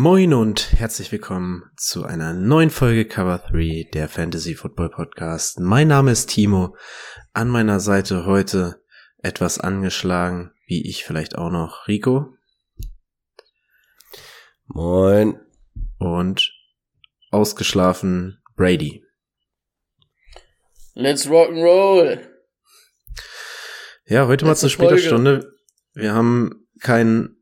Moin und herzlich willkommen zu einer neuen Folge Cover 3 der Fantasy Football Podcast. Mein Name ist Timo. An meiner Seite heute etwas angeschlagen, wie ich vielleicht auch noch Rico. Moin. Und ausgeschlafen Brady. Let's rock and roll. Ja, heute mal zu später Folge. Stunde. Wir haben keinen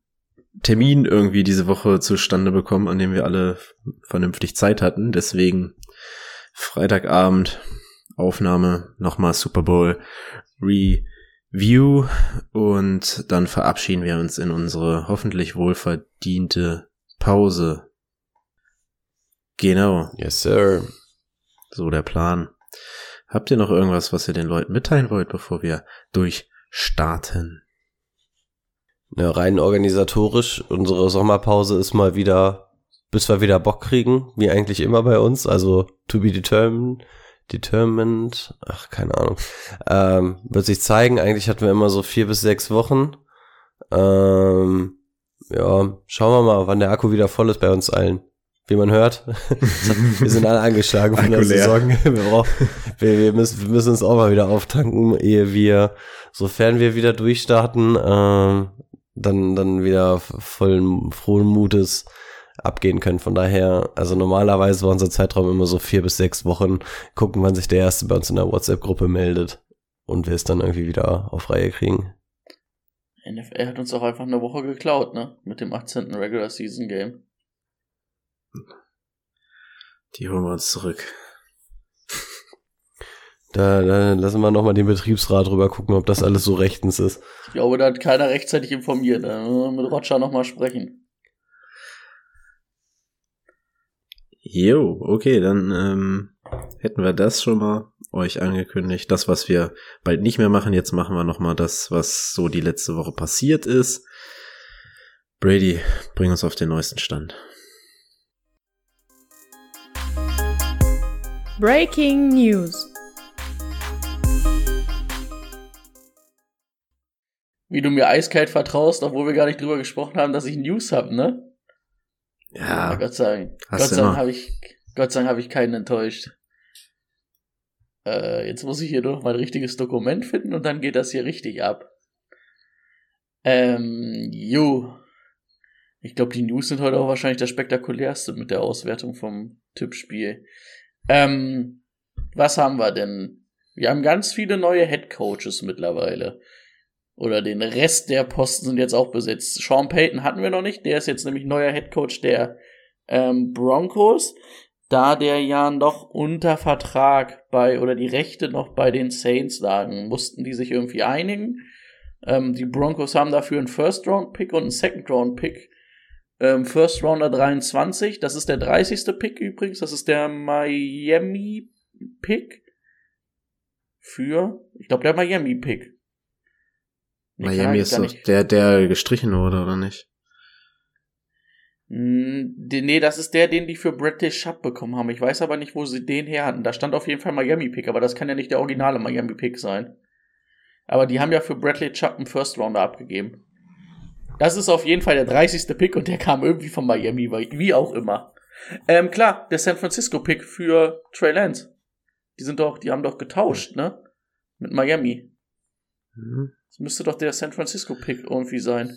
Termin irgendwie diese Woche zustande bekommen, an dem wir alle vernünftig Zeit hatten. Deswegen Freitagabend Aufnahme, nochmal Super Bowl Review und dann verabschieden wir uns in unsere hoffentlich wohlverdiente Pause. Genau, Yes, sir. so der Plan. Habt ihr noch irgendwas, was ihr den Leuten mitteilen wollt, bevor wir durchstarten? Ja, rein organisatorisch, unsere Sommerpause ist mal wieder, bis wir wieder Bock kriegen, wie eigentlich immer bei uns, also to be determined, determined, ach, keine Ahnung, ähm, wird sich zeigen, eigentlich hatten wir immer so vier bis sechs Wochen, ähm, ja, schauen wir mal, wann der Akku wieder voll ist bei uns allen. Wie man hört, wir sind alle angeschlagen von der. Saison. Wir, brauchen, wir, wir, müssen, wir müssen uns auch mal wieder auftanken, ehe wir, sofern wir wieder durchstarten, ähm, dann, dann wieder vollen, frohen Mutes abgehen können. Von daher, also normalerweise war unser Zeitraum immer so vier bis sechs Wochen. Gucken, wann sich der Erste bei uns in der WhatsApp-Gruppe meldet und wir es dann irgendwie wieder auf Reihe kriegen. NFL hat uns auch einfach eine Woche geklaut, ne? Mit dem 18. Regular Season Game. Die holen wir uns zurück. Da, da lassen wir nochmal den Betriebsrat drüber gucken, ob das alles so rechtens ist. Ich glaube, da hat keiner rechtzeitig informiert. Da müssen wir mit Roger nochmal sprechen. Jo, okay, dann ähm, hätten wir das schon mal euch angekündigt. Das, was wir bald nicht mehr machen, jetzt machen wir noch mal das, was so die letzte Woche passiert ist. Brady, bring uns auf den neuesten Stand. Breaking News. Wie du mir eiskalt vertraust, obwohl wir gar nicht drüber gesprochen haben, dass ich News habe, ne? Ja, Aber Gott sei Dank. Gott sei Dank habe ich, Gott sei Dank habe ich keinen enttäuscht. Äh, jetzt muss ich hier noch mal ein richtiges Dokument finden und dann geht das hier richtig ab. Ähm, jo. Ich glaube, die News sind heute auch wahrscheinlich das spektakulärste mit der Auswertung vom Tippspiel. Ähm, was haben wir denn? Wir haben ganz viele neue Head Coaches mittlerweile. Oder den Rest der Posten sind jetzt auch besetzt. Sean Payton hatten wir noch nicht. Der ist jetzt nämlich neuer Head Coach der ähm, Broncos. Da der ja noch unter Vertrag bei oder die Rechte noch bei den Saints lagen, mussten die sich irgendwie einigen. Ähm, die Broncos haben dafür einen First-Round-Pick und einen Second-Round-Pick. Ähm, First Rounder 23, das ist der 30. Pick übrigens, das ist der Miami-Pick für, ich glaube, der Miami-Pick. Nee, Miami ist doch der, der gestrichen wurde, oder nicht? Die- Nee, das ist der, den die für Bradley Schupp bekommen haben. Ich weiß aber nicht, wo sie den her hatten. Da stand auf jeden Fall Miami-Pick, aber das kann ja nicht der originale Miami-Pick sein. Aber die haben ja für Bradley Chubb einen First Rounder abgegeben. Das ist auf jeden Fall der 30. Pick und der kam irgendwie von Miami, wie auch immer. Ähm, klar, der San Francisco Pick für Trey Lance. Die sind doch, die haben doch getauscht, ne? Mit Miami. Das müsste doch der San Francisco Pick irgendwie sein.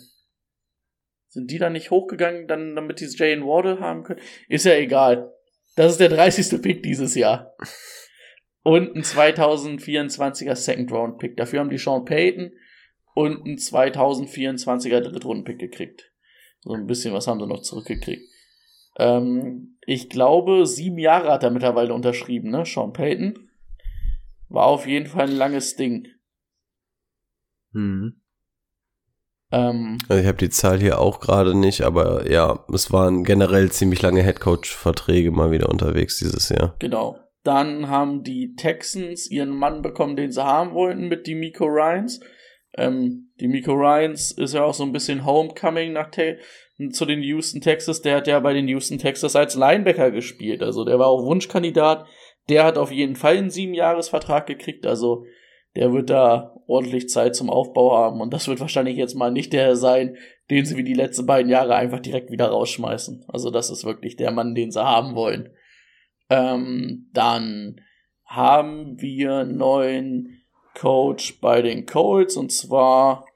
Sind die da nicht hochgegangen, dann, damit die Jalen Wardle haben können? Ist ja egal. Das ist der 30. Pick dieses Jahr. Und ein 2024er Second Round Pick. Dafür haben die Sean Payton und ein 2024er Drittrunden Pick gekriegt. So ein bisschen was haben sie noch zurückgekriegt. Ähm, ich glaube, sieben Jahre hat er mittlerweile unterschrieben, ne? Sean Payton. War auf jeden Fall ein langes Ding. Hm. Ähm, Also ich habe die Zahl hier auch gerade nicht, aber ja, es waren generell ziemlich lange Headcoach-Verträge mal wieder unterwegs dieses Jahr. genau. Dann haben die Texans ihren Mann bekommen, den sie haben wollten, mit die Miko Ryans. Ähm, die Miko Ryans ist ja auch so ein bisschen Homecoming nach Te zu den Houston Texas. Der hat ja bei den Houston Texas als Linebacker gespielt. Also der war auch Wunschkandidat. Der hat auf jeden Fall einen Siebenjahresvertrag gekriegt. Also der wird da ordentlich Zeit zum Aufbau haben. Und das wird wahrscheinlich jetzt mal nicht der sein, den sie wie die letzten beiden Jahre einfach direkt wieder rausschmeißen. Also das ist wirklich der Mann, den sie haben wollen. Ähm, dann haben wir einen neuen Coach bei den Colts und zwar,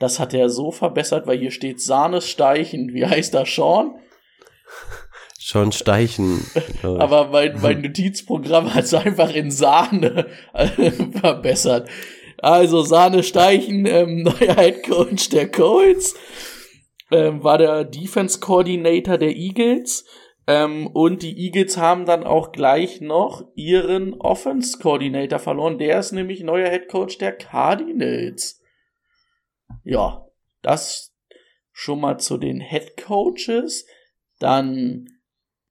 das hat er so verbessert, weil hier steht Sahnes Steichen. Wie heißt das, Sean? Schon Steichen. Aber mein, mein Notizprogramm hat es einfach in Sahne verbessert. Also Sahne Steichen, ähm, neuer Head Coach der Colts, ähm, war der Defense Coordinator der Eagles. Ähm, und die Eagles haben dann auch gleich noch ihren Offense Coordinator verloren. Der ist nämlich neuer Head Coach der Cardinals. Ja, das schon mal zu den Head Coaches. Dann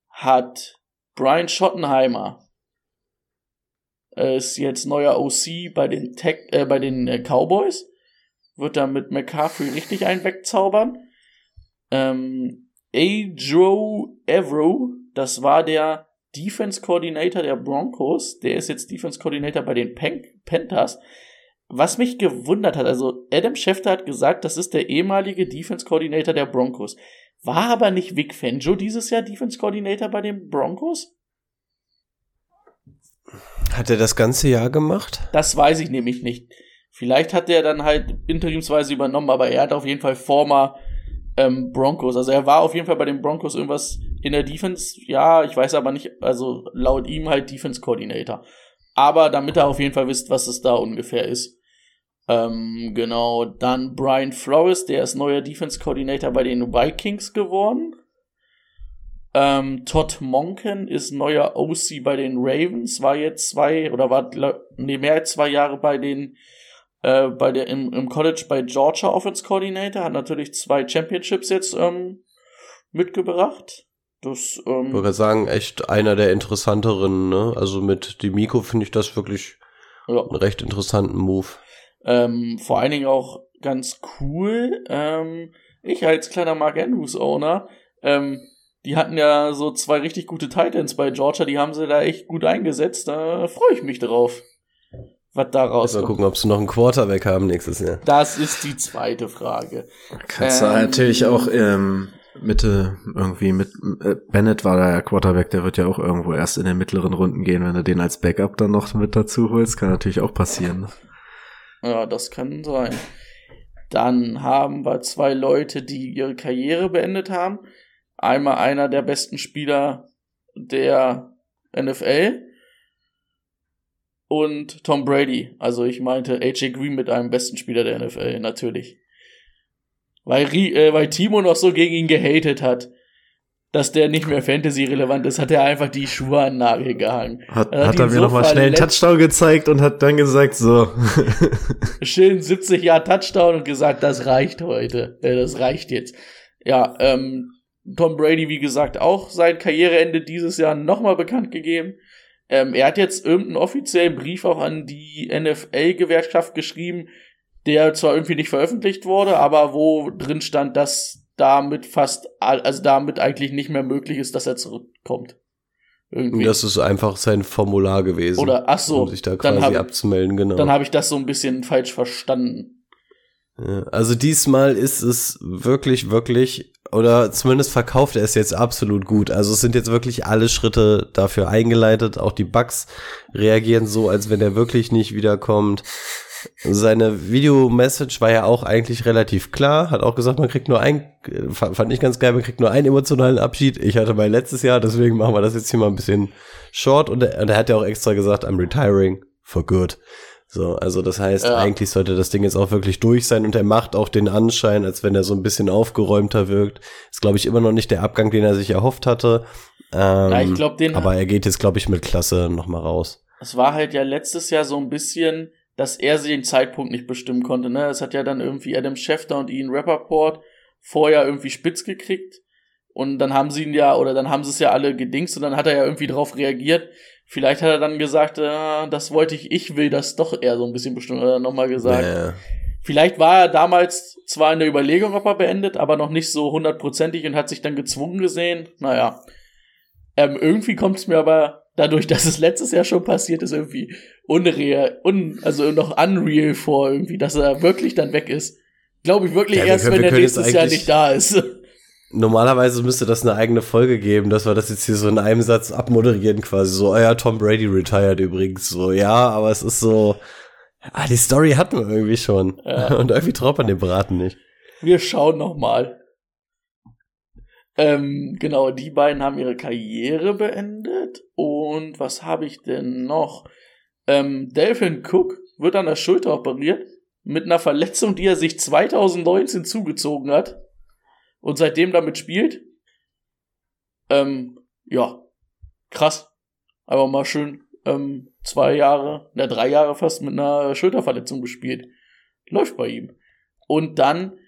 hat Brian Schottenheimer äh, ist jetzt neuer OC bei den Tech, äh, bei den äh, Cowboys. Wird da mit McCaffrey richtig einen wegzaubern. Ähm, Adro Evro, das war der Defense Coordinator der Broncos. Der ist jetzt Defense Coordinator bei den Pen Panthers. Was mich gewundert hat, also Adam Schefter hat gesagt, das ist der ehemalige Defense Coordinator der Broncos. War aber nicht Vic Fangio dieses Jahr Defense Coordinator bei den Broncos? Hat er das ganze Jahr gemacht? Das weiß ich nämlich nicht. Vielleicht hat er dann halt interimsweise übernommen, aber er hat auf jeden Fall former ähm, Broncos. Also er war auf jeden Fall bei den Broncos irgendwas in der Defense. Ja, ich weiß aber nicht, also laut ihm halt Defense Coordinator. Aber damit er auf jeden Fall wisst, was es da ungefähr ist. Ähm, genau, dann Brian Flores, der ist neuer Defense Coordinator bei den Vikings geworden. Ähm, Todd Monken ist neuer OC bei den Ravens, war jetzt zwei oder war nee, mehr als zwei Jahre bei den äh, bei der im, im College bei Georgia Offense Coordinator, hat natürlich zwei Championships jetzt ähm, mitgebracht. Das Ich ähm, würde sagen, echt einer der interessanteren, ne? Also mit Demiko finde ich das wirklich ja. einen recht interessanten Move. Ähm, vor allen Dingen auch ganz cool. Ähm, ich als kleiner Mark Andrews Owner, ähm, die hatten ja so zwei richtig gute Titans bei Georgia, die haben sie da echt gut eingesetzt. Da freue ich mich drauf, was da Mal rauskommt. gucken, ob sie noch einen Quarterback haben nächstes Jahr. Das ist die zweite Frage. Kannst du Ähm, natürlich auch ähm, Mitte irgendwie mit äh, Bennett war da ja Quarterback, der wird ja auch irgendwo erst in den mittleren Runden gehen, wenn du den als Backup dann noch mit dazu holst, kann natürlich auch passieren. ne? Ja, das kann sein. Dann haben wir zwei Leute, die ihre Karriere beendet haben. Einmal einer der besten Spieler der NFL und Tom Brady. Also ich meinte AJ Green mit einem besten Spieler der NFL, natürlich. Weil, äh, weil Timo noch so gegen ihn gehatet hat, dass der nicht mehr Fantasy-relevant ist, hat er einfach die Schuhe an den Nagel gehangen. Hat, Er hat hat er mir so nochmal schnell einen. Touchdown gezeigt und hat dann gesagt, so. schön 70 Jahre Touchdown und gesagt, das reicht heute. Äh, das reicht jetzt. Ja, ähm, Tom Brady, wie gesagt, auch sein Karriereende dieses Jahr nochmal bekannt gegeben. Ähm, er hat jetzt irgendeinen offiziellen Brief auch an die NFL-Gewerkschaft geschrieben, der zwar irgendwie nicht veröffentlicht wurde, aber wo drin stand, dass damit fast, also damit eigentlich nicht mehr möglich ist, dass er zurückkommt. Irgendwie. Das ist einfach sein Formular gewesen. Oder, ach so, um sich da quasi hab- abzumelden, genau. Dann habe ich das so ein bisschen falsch verstanden. Also diesmal ist es wirklich, wirklich, oder zumindest verkauft er es jetzt absolut gut. Also es sind jetzt wirklich alle Schritte dafür eingeleitet. Auch die Bugs reagieren so, als wenn er wirklich nicht wiederkommt. Seine Video-Message war ja auch eigentlich relativ klar. Hat auch gesagt, man kriegt nur ein, fa- fand ich ganz geil, man kriegt nur einen emotionalen Abschied. Ich hatte mein letztes Jahr, deswegen machen wir das jetzt hier mal ein bisschen short. Und er, und er hat ja auch extra gesagt, I'm retiring for good. So, also das heißt, Ja. eigentlich sollte das Ding jetzt auch wirklich durch sein und er macht auch den Anschein, als wenn er so ein bisschen aufgeräumter wirkt. Ist, glaube ich, immer noch nicht der Abgang, den er sich erhofft hatte. Ähm, Ja, ich glaub, den- aber er geht jetzt, glaube ich, mit Klasse nochmal raus. Es war halt ja letztes Jahr so ein bisschen, dass er den Zeitpunkt nicht bestimmen konnte. Ne? Es hat ja dann irgendwie Adam Schefter und Ian Rappaport vorher irgendwie spitz gekriegt. Und dann haben sie ihn ja, oder dann haben sie es ja alle gedingst und dann hat er ja irgendwie darauf reagiert. Vielleicht hat er dann gesagt, äh, das wollte ich, ich will das doch eher so ein bisschen bestimmt, oder nochmal gesagt. Ja. Vielleicht war er damals zwar in der Überlegung, ob er beendet, aber noch nicht so hundertprozentig und hat sich dann gezwungen gesehen. Naja. Ähm, irgendwie kommt es mir aber dadurch, dass es letztes Jahr schon passiert ist, irgendwie unreal, un, also noch unreal vor, irgendwie, dass er wirklich dann weg ist. Glaube ich wirklich Ja, erst, können- wenn er nächstes Jahr nicht da ist. Normalerweise müsste das eine eigene Folge geben, dass wir das jetzt hier so in einem Satz abmoderieren quasi. So, oh ja, Tom Brady retired übrigens. So, ja, aber es ist so, ah, die Story hatten wir irgendwie schon. Ja. Und irgendwie traut man dem Braten nicht. Wir schauen noch mal. Ähm, genau, die beiden haben ihre Karriere beendet. Und was habe ich denn noch? Ähm, Delvin Cook wird an der Schulter operiert mit einer Verletzung, die er sich 2019 zugezogen hat und seitdem damit spielt. Ähm, ja, krass. Aber mal schön ähm, zwei Jahre, na drei Jahre fast mit einer Schulterverletzung gespielt. Läuft bei ihm. Und dann,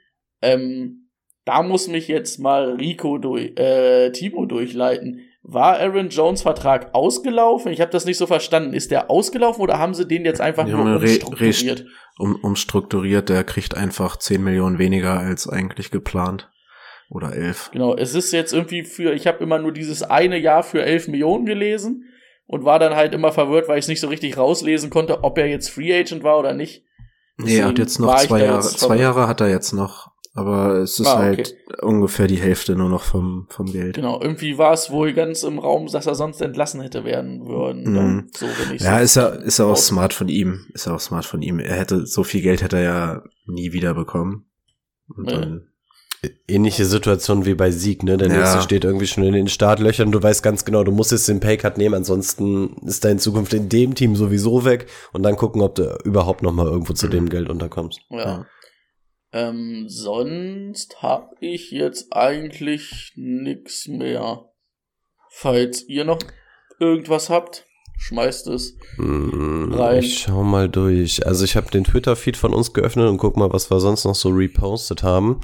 ähm, da muss mich jetzt mal Rico durch, äh, Timo durchleiten. War Aaron Jones Vertrag ausgelaufen? Ich habe das nicht so verstanden. Ist der ausgelaufen oder haben sie den jetzt einfach nur haben re- umstrukturiert? Um, umstrukturiert, der kriegt einfach 10 Millionen weniger als eigentlich geplant. Oder 11. Genau, es ist jetzt irgendwie für, ich habe immer nur dieses eine Jahr für 11 Millionen gelesen und war dann halt immer verwirrt, weil ich es nicht so richtig rauslesen konnte, ob er jetzt Free Agent war oder nicht. Nee, er hat jetzt noch zwei Jahre. Zwei. Jahre hat er jetzt noch. Aber es ist Ah, okay. halt ungefähr die Hälfte nur noch vom, vom Geld. Genau, irgendwie war es wohl ganz im Raum, dass er sonst entlassen hätte werden würden. Mhm. So Ja, ist ja, ist ja auch raus- smart von ihm. Ist ja auch smart von ihm. Er hätte, so viel Geld hätte er ja nie wieder bekommen. Und Nee. dann, Ähnliche Situation wie bei Sieg, ne? Der Ja. nächste steht irgendwie schon in den Startlöchern. Du weißt ganz genau, du musst jetzt den Paycut nehmen, ansonsten ist deine Zukunft in dem Team sowieso weg und dann gucken, ob du überhaupt noch mal irgendwo zu Mhm. dem Geld unterkommst. Ja. Ja. Ähm, sonst hab ich jetzt eigentlich nix mehr. Falls ihr noch irgendwas habt, schmeißt es. Hm, Rein. Ich schau mal durch. Also ich habe den Twitter-Feed von uns geöffnet und guck mal, was wir sonst noch so repostet haben.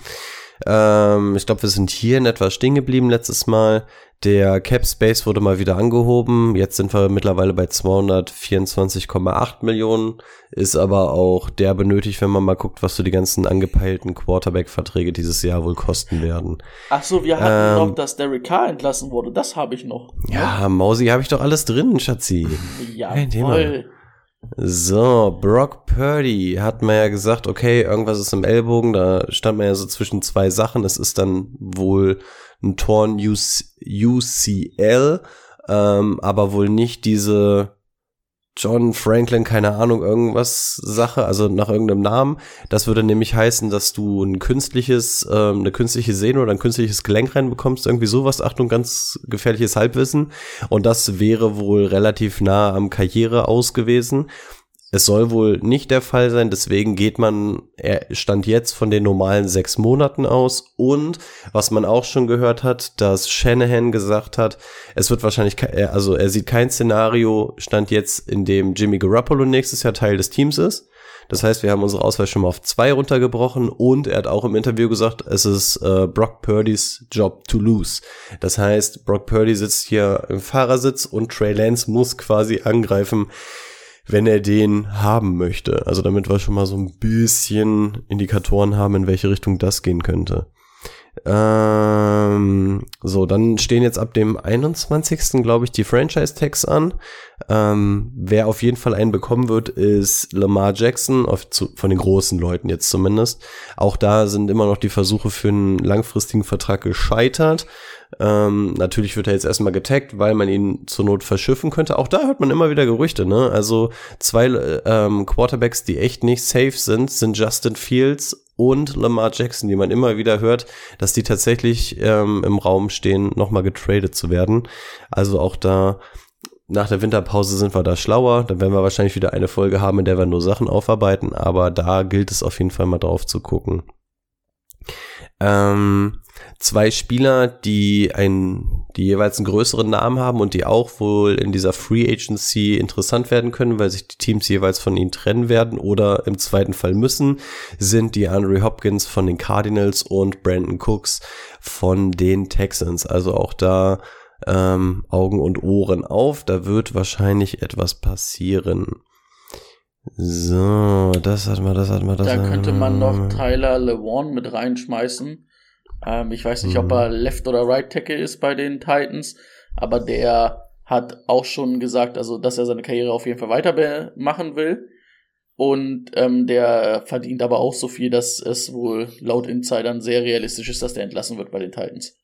Ähm, ich glaube, wir sind hier in etwa stehen geblieben letztes Mal. Der Cap Space wurde mal wieder angehoben. Jetzt sind wir mittlerweile bei 224,8 Millionen. Ist aber auch der benötigt, wenn man mal guckt, was so die ganzen angepeilten Quarterback-Verträge dieses Jahr wohl kosten werden. Ach so, wir hatten Ähm. noch, dass Derek Carr entlassen wurde. Das habe ich noch. Ja, Mausi, habe ich doch alles drin, Schatzi. Ja, Kein Thema. So, Brock Purdy hat man ja gesagt, okay, irgendwas ist im Ellbogen, da stand man ja so zwischen zwei Sachen. Es ist dann wohl ein Torn UC UCL, ähm, aber wohl nicht diese John Franklin, keine Ahnung, irgendwas Sache, also nach irgendeinem Namen. Das würde nämlich heißen, dass du ein künstliches, ähm, eine künstliche Sehne oder ein künstliches Gelenk reinbekommst, irgendwie sowas. Achtung, ganz gefährliches Halbwissen. Und das wäre wohl relativ nah am Karriere aus gewesen. Es soll wohl nicht der Fall sein, deswegen geht man, er stand jetzt von den normalen sechs Monaten aus. Und was man auch schon gehört hat, dass Shanahan gesagt hat, es wird wahrscheinlich, er- also er sieht kein Szenario, stand jetzt, in dem Jimmy Garoppolo nächstes Jahr Teil des Teams ist. Das heißt, wir haben unsere Auswahl schon mal auf zwei runtergebrochen und er hat auch im Interview gesagt, es ist äh, Brock Purdy's Job to lose. Das heißt, Brock Purdy sitzt hier im Fahrersitz und Trey Lance muss quasi angreifen, wenn er den haben möchte. Also damit wir schon mal so ein bisschen Indikatoren haben, in welche Richtung das gehen könnte. Ähm, so, dann stehen jetzt ab dem 21. glaube ich die Franchise-Tags an. Ähm, wer auf jeden Fall einen bekommen wird, ist Lamar Jackson, auf, zu, von den großen Leuten jetzt zumindest. Auch da sind immer noch die Versuche für einen langfristigen Vertrag gescheitert. Ähm, natürlich wird er jetzt erstmal getaggt, weil man ihn zur Not verschiffen könnte. Auch da hört man immer wieder Gerüchte, ne? Also zwei ähm, Quarterbacks, die echt nicht safe sind, sind Justin Fields und Lamar Jackson, die man immer wieder hört, dass die tatsächlich ähm, im Raum stehen, nochmal getradet zu werden. Also auch da nach der Winterpause sind wir da schlauer. Dann werden wir wahrscheinlich wieder eine Folge haben, in der wir nur Sachen aufarbeiten. Aber da gilt es auf jeden Fall mal drauf zu gucken. Ähm, zwei Spieler, die ein, die jeweils einen größeren Namen haben und die auch wohl in dieser Free Agency interessant werden können, weil sich die Teams jeweils von ihnen trennen werden oder im zweiten Fall müssen, sind die Andre Hopkins von den Cardinals und Brandon Cooks von den Texans. Also auch da ähm, Augen und Ohren auf, da wird wahrscheinlich etwas passieren. So, das hat man, das hat man, das Da könnte man noch Tyler LeWan mit reinschmeißen. Ähm, ich weiß nicht, ob er Left oder Right Tackle ist bei den Titans, aber der hat auch schon gesagt, also dass er seine Karriere auf jeden Fall weiter machen will. Und ähm, der verdient aber auch so viel, dass es wohl laut Insidern sehr realistisch ist, dass der entlassen wird bei den Titans.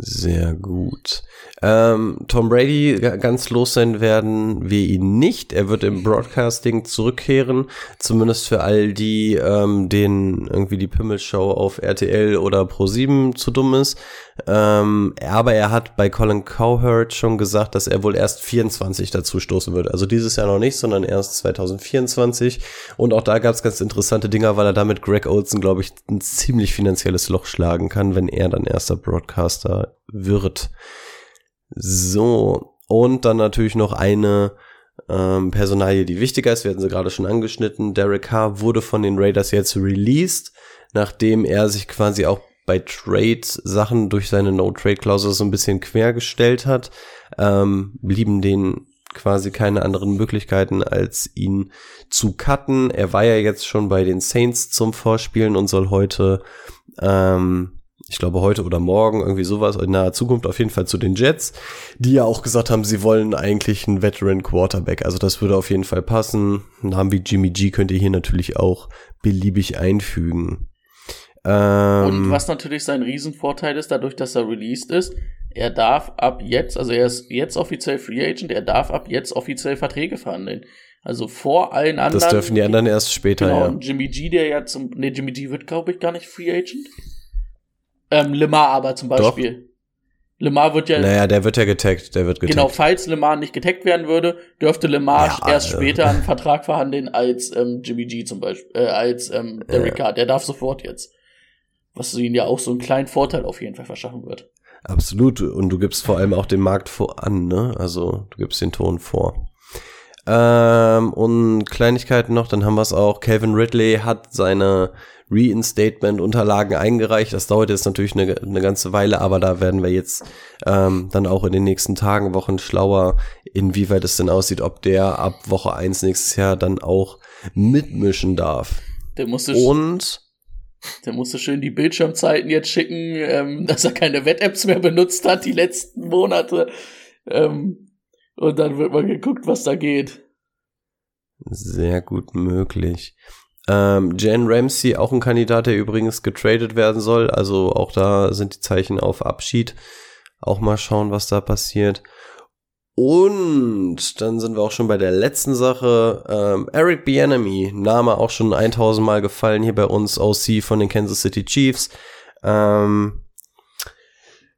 Sehr gut. Ähm, Tom Brady ganz los sein werden wir ihn nicht. Er wird im Broadcasting zurückkehren, zumindest für all die, ähm, denen irgendwie die Pimmelshow auf RTL oder Pro7 zu dumm ist. Ähm, aber er hat bei Colin Cowherd schon gesagt, dass er wohl erst 24 dazu stoßen wird. Also dieses Jahr noch nicht, sondern erst 2024. Und auch da gab es ganz interessante Dinger, weil er damit Greg Olson, glaube ich, ein ziemlich finanzielles Loch schlagen kann, wenn er dann erster Broadcaster wird. So, und dann natürlich noch eine ähm, Personalie, die wichtiger ist. Wir hatten sie gerade schon angeschnitten. Derek Carr wurde von den Raiders jetzt released, nachdem er sich quasi auch bei Trade-Sachen durch seine No-Trade-Klausel so ein bisschen quergestellt hat, ähm, blieben denen quasi keine anderen Möglichkeiten, als ihn zu cutten. Er war ja jetzt schon bei den Saints zum Vorspielen und soll heute, ähm, ich glaube heute oder morgen, irgendwie sowas in naher Zukunft auf jeden Fall zu den Jets, die ja auch gesagt haben, sie wollen eigentlich einen Veteran Quarterback. Also das würde auf jeden Fall passen. Namen wie Jimmy G könnt ihr hier natürlich auch beliebig einfügen. Ähm, und was natürlich sein Riesenvorteil ist, dadurch, dass er released ist, er darf ab jetzt, also er ist jetzt offiziell Free Agent, er darf ab jetzt offiziell Verträge verhandeln. Also vor allen anderen. Das dürfen die anderen erst später, genau, ja. Und Jimmy G, der ja zum, nee, Jimmy G wird, glaube ich, gar nicht Free Agent. Ähm, Lemar aber zum Beispiel. Doch. Lemar wird ja. Naja, der wird ja getaggt, der wird getaggt. Genau, falls Lemar nicht getaggt werden würde, dürfte Lemar ja, erst äh, später einen Vertrag verhandeln als ähm, Jimmy G zum Beispiel, äh, als ähm, Derek ja. Der darf sofort jetzt was ihnen ja auch so einen kleinen Vorteil auf jeden Fall verschaffen wird. Absolut. Und du gibst vor allem auch den Markt voran, ne? Also du gibst den Ton vor. Ähm, und Kleinigkeiten noch, dann haben wir es auch. Calvin Ridley hat seine Reinstatement-Unterlagen eingereicht. Das dauert jetzt natürlich eine, eine ganze Weile, aber da werden wir jetzt ähm, dann auch in den nächsten Tagen, Wochen schlauer, inwieweit es denn aussieht, ob der ab Woche eins nächstes Jahr dann auch mitmischen darf. Der musste und der musste schön die Bildschirmzeiten jetzt schicken, ähm, dass er keine Wett-Apps mehr benutzt hat die letzten Monate. Ähm, und dann wird mal geguckt, was da geht. Sehr gut möglich. Ähm, Jan Ramsey, auch ein Kandidat, der übrigens getradet werden soll. Also auch da sind die Zeichen auf Abschied. Auch mal schauen, was da passiert. Und dann sind wir auch schon bei der letzten Sache. Ähm, Eric Bienemy, Name auch schon 1000 Mal gefallen hier bei uns, OC von den Kansas City Chiefs. Ähm,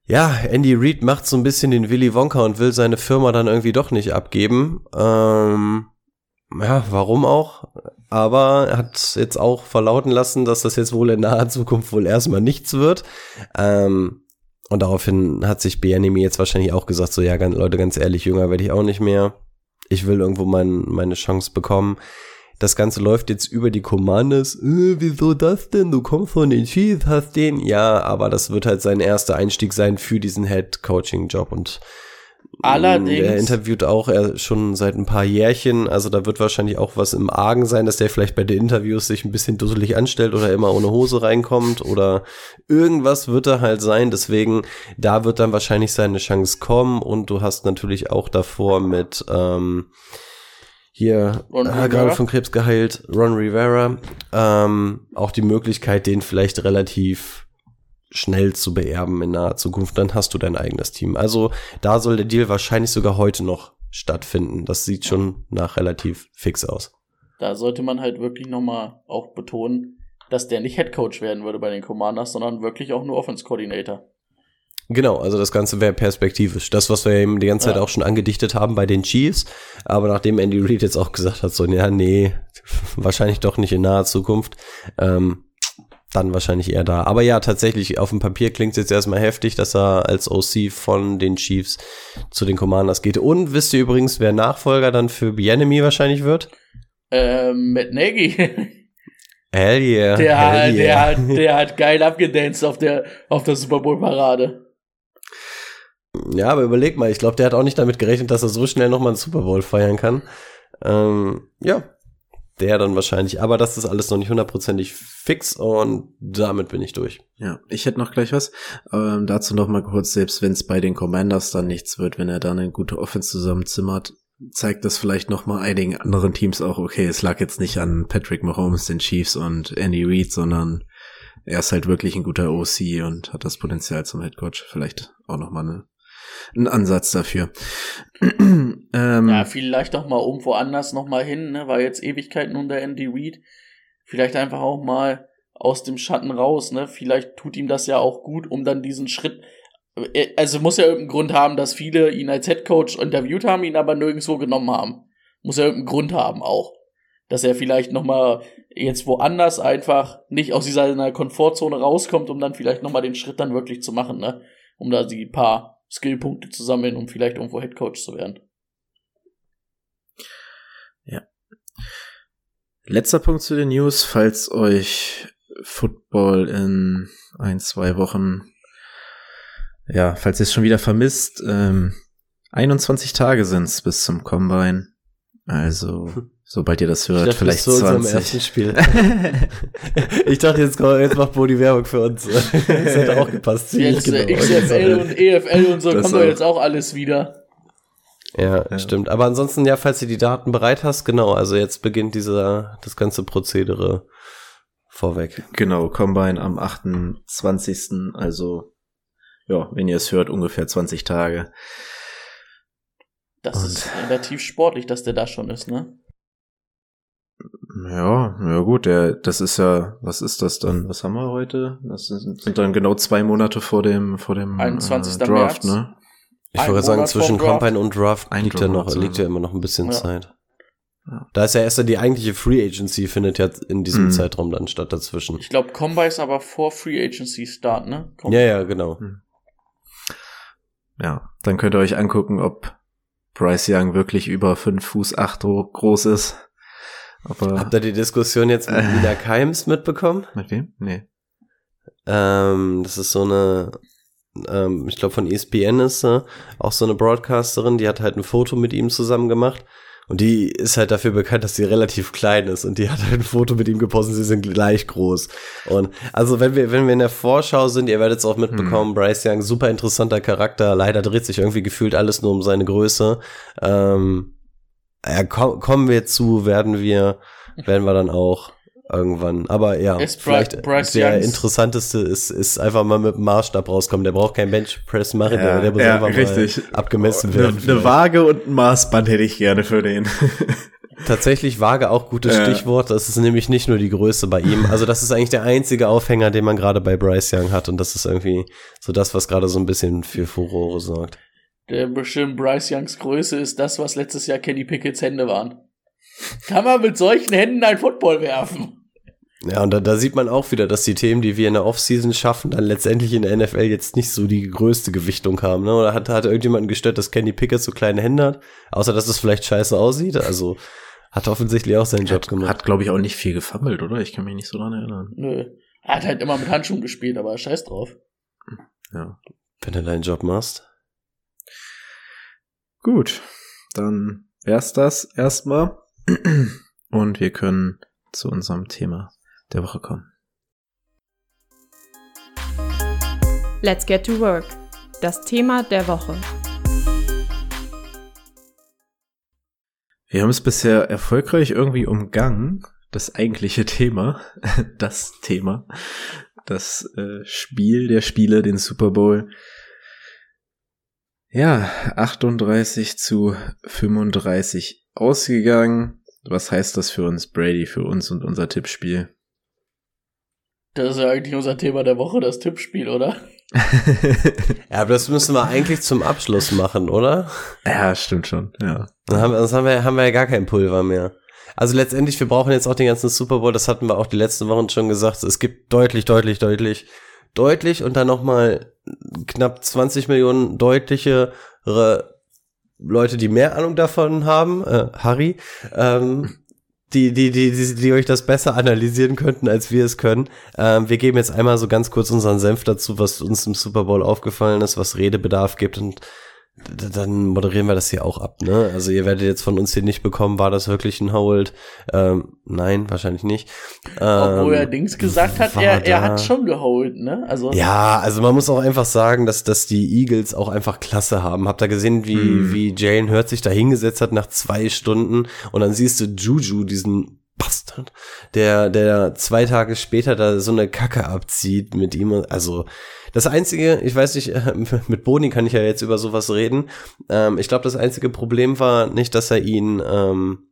ja, Andy Reid macht so ein bisschen den Willy Wonka und will seine Firma dann irgendwie doch nicht abgeben. Ähm, ja, warum auch? Aber er hat jetzt auch verlauten lassen, dass das jetzt wohl in naher Zukunft wohl erstmal nichts wird. Ähm, und daraufhin hat sich Bianemi jetzt wahrscheinlich auch gesagt, so ja, Leute, ganz ehrlich, jünger werde ich auch nicht mehr. Ich will irgendwo mein, meine Chance bekommen. Das Ganze läuft jetzt über die Commanders. Äh, wieso das denn? Du kommst von den Chiefs, hast den. Ja, aber das wird halt sein erster Einstieg sein für diesen Head-Coaching-Job und Allerdings. Er interviewt auch er schon seit ein paar Jährchen, also da wird wahrscheinlich auch was im Argen sein, dass der vielleicht bei den Interviews sich ein bisschen dusselig anstellt oder immer ohne Hose reinkommt oder irgendwas wird da halt sein. Deswegen, da wird dann wahrscheinlich seine Chance kommen und du hast natürlich auch davor mit ähm, hier äh, gerade von Krebs geheilt, Ron Rivera, ähm, auch die Möglichkeit, den vielleicht relativ schnell zu beerben in naher Zukunft, dann hast du dein eigenes Team. Also da soll der Deal wahrscheinlich sogar heute noch stattfinden. Das sieht schon nach relativ fix aus. Da sollte man halt wirklich nochmal auch betonen, dass der nicht Head Coach werden würde bei den Commanders, sondern wirklich auch nur Offense Coordinator. Genau, also das Ganze wäre perspektivisch. Das, was wir eben die ganze Zeit ja. auch schon angedichtet haben bei den Chiefs. Aber nachdem Andy Reid jetzt auch gesagt hat, so, ja, nee, wahrscheinlich doch nicht in naher Zukunft, ähm, dann wahrscheinlich eher da. Aber ja, tatsächlich, auf dem Papier klingt es jetzt erstmal heftig, dass er als OC von den Chiefs zu den Commanders geht. Und wisst ihr übrigens, wer Nachfolger dann für Bienemy wahrscheinlich wird? Ähm, Matt Nagy. Hell yeah. Der, hell hat, yeah. der, hat, der hat geil abgedanced auf der, auf der Super Bowl Parade. Ja, aber überleg mal, ich glaube, der hat auch nicht damit gerechnet, dass er so schnell nochmal einen Super Bowl feiern kann. Ähm, ja, der dann wahrscheinlich. Aber das ist alles noch nicht hundertprozentig fix und damit bin ich durch. Ja, ich hätte noch gleich was. Ähm, dazu noch mal kurz, selbst wenn es bei den Commanders dann nichts wird, wenn er dann eine gute Offense zusammenzimmert, zeigt das vielleicht noch mal einigen anderen Teams auch, okay, es lag jetzt nicht an Patrick Mahomes, den Chiefs und Andy Reid, sondern er ist halt wirklich ein guter OC und hat das Potenzial zum Headcoach. Vielleicht auch noch mal eine, ein Ansatz dafür. ähm, Ja, vielleicht auch mal irgendwo anders noch mal hin, ne? War jetzt Ewigkeiten unter Andy Reid. Vielleicht einfach auch mal aus dem Schatten raus, ne? Vielleicht tut ihm das ja auch gut, um dann diesen Schritt. äh, Also muss ja irgendeinen Grund haben, dass viele ihn als Headcoach interviewt haben, ihn aber nirgendwo genommen haben. Muss ja irgendeinen Grund haben auch. Dass er vielleicht noch mal jetzt woanders einfach nicht aus dieser Komfortzone rauskommt, um dann vielleicht noch mal den Schritt dann wirklich zu machen, ne? Um da die paar Skillpunkte zu sammeln, um vielleicht irgendwo Headcoach zu werden. Letzter Punkt zu den News, falls euch Football in ein, zwei Wochen, ja, falls ihr es schon wieder vermisst, ähm, 21 Tage sind's bis zum Combine. Also, sobald ihr das hört, dachte, vielleicht zu unserem 20. ersten Spiel. ich dachte, jetzt, komm, jetzt macht Bodi Werbung für uns. Das hätte auch gepasst. Jetzt äh, genau. XFL und EFL und so Das kommt doch jetzt auch alles wieder. Ja, Ja. stimmt. Aber ansonsten, ja, falls du die Daten bereit hast, genau, also jetzt beginnt dieser, das ganze Prozedere vorweg. Genau, Combine am 28. Also, ja, wenn ihr es hört, ungefähr 20 Tage. Das Und- ist relativ sportlich, dass der da schon ist, ne? Ja, ja gut, der, das ist ja, was ist das dann? Was haben wir heute? Das sind, sind dann genau zwei Monate vor dem, vor dem 21. äh, Draft, März. ne? Ich wollte sagen, zwischen. Combine und Draft Ein liegt ja noch, liegt ja immer noch ein bisschen Ja. Zeit. Ja. Da ist ja erst die eigentliche Free Agency findet ja in diesem Mhm. Zeitraum dann statt dazwischen. Ich glaube, Combine ist aber vor Free Agency Start, ne? Com- Ja, ja, genau. Ja, dann könnt ihr euch angucken, ob Bryce Young wirklich über 5 Fuß 8 groß ist. Aber Habt ihr die Diskussion jetzt mit Äh. Nina Keims mitbekommen? mit wem? Nee. Ähm, das ist so eine, ähm, ich glaube von ESPN ist sie, auch so eine Broadcasterin, die hat halt ein Foto mit ihm zusammen gemacht. Und die ist halt dafür bekannt, dass sie relativ klein ist und die hat halt ein Foto mit ihm gepostet, sie sind gleich groß. Und also wenn wir, wenn wir in der Vorschau sind, ihr werdet es auch mitbekommen, Bryce Young, super interessanter Charakter, leider dreht sich irgendwie gefühlt alles nur um seine Größe. Ähm, ja, komm, kommen wir zu, werden wir, werden wir dann auch irgendwann. Aber ja, Ist vielleicht Bryce der Youngs- interessanteste ist, ist einfach mal mit dem Maßstab rauskommen. Der braucht kein Benchpress machen, Ja, der, der muss ja, einfach richtig. mal abgemessen Eine, werden. eine vielleicht. Waage und ein Maßband hätte ich gerne für den. Tatsächlich Waage auch gutes Ja. Stichwort. Das ist nämlich nicht nur die Größe bei ihm. Also das ist eigentlich der einzige Aufhänger, den man gerade bei Bryce Young hat. Und das ist irgendwie so das, was gerade so ein bisschen für Furore sorgt. Der bestimmt Bryce Youngs Größe ist das, was letztes Jahr Kenny Pickett's Hände waren. Kann man mit solchen Händen ein Football werfen? Ja, und da, da sieht man auch wieder, dass die Themen, die wir in der Offseason schaffen, dann letztendlich in der NFL jetzt nicht so die größte Gewichtung haben. Ne? Oder hat, hat irgendjemanden gestört, dass Kenny Pickett so kleine Hände hat? Außer, dass es vielleicht scheiße aussieht. Also hat offensichtlich auch seinen Job gemacht. Hat, glaube ich, auch nicht viel gefammelt, oder? Ich kann mich nicht so dran erinnern. Nö. Er hat halt immer mit Handschuhen gespielt, aber scheiß drauf. Ja. Wenn du deinen Job machst. Gut, dann wär's das erstmal. Und wir können zu unserem Thema der Woche kommen. Let's get to work. Das Thema der Woche. Wir haben es bisher erfolgreich irgendwie umgangen, das eigentliche Thema, das Thema, das äh, Spiel der Spiele, den Super Bowl. Ja, 38 zu 35 ausgegangen. Was heißt das für uns, Brady, für uns und unser Tippspiel? Das ist ja eigentlich unser Thema der Woche, das Tippspiel, oder? Ja, aber das müssen wir eigentlich zum Abschluss machen, oder? ja, stimmt schon, ja. Dann haben, sonst haben wir, haben wir ja gar kein Pulver mehr. Also letztendlich, wir brauchen jetzt auch den ganzen Super Bowl, das hatten wir auch die letzten Wochen schon gesagt. Es gibt deutlich, deutlich, deutlich, deutlich und dann nochmal knapp 20 Millionen deutlichere Leute, die mehr Ahnung davon haben, äh, Harry, ähm, die, die, die, die, die euch das besser analysieren könnten, als wir es können. Ähm, wir geben jetzt einmal so ganz kurz unseren Senf dazu, was uns im Super Bowl aufgefallen ist, was Redebedarf gibt und dann moderieren wir das hier auch ab, ne? Also ihr werdet jetzt von uns hier nicht bekommen, war das wirklich ein Hold? Ähm, nein, wahrscheinlich nicht. Ähm, Obwohl er Dings gesagt hat, er, er hat schon geholt, ne? Also ja, also man muss auch einfach sagen, dass, dass die Eagles auch einfach Klasse haben. Habt ihr gesehen, wie, hm. wie Jalen Hurt sich da hingesetzt hat nach zwei Stunden und dann siehst du Juju, diesen Bastard, der, der zwei Tage später da so eine Kacke abzieht mit ihm. Also das einzige, ich weiß nicht, mit Boni kann ich ja jetzt über sowas reden. Ähm, ich glaube, das einzige Problem war nicht, dass er ihn, ähm,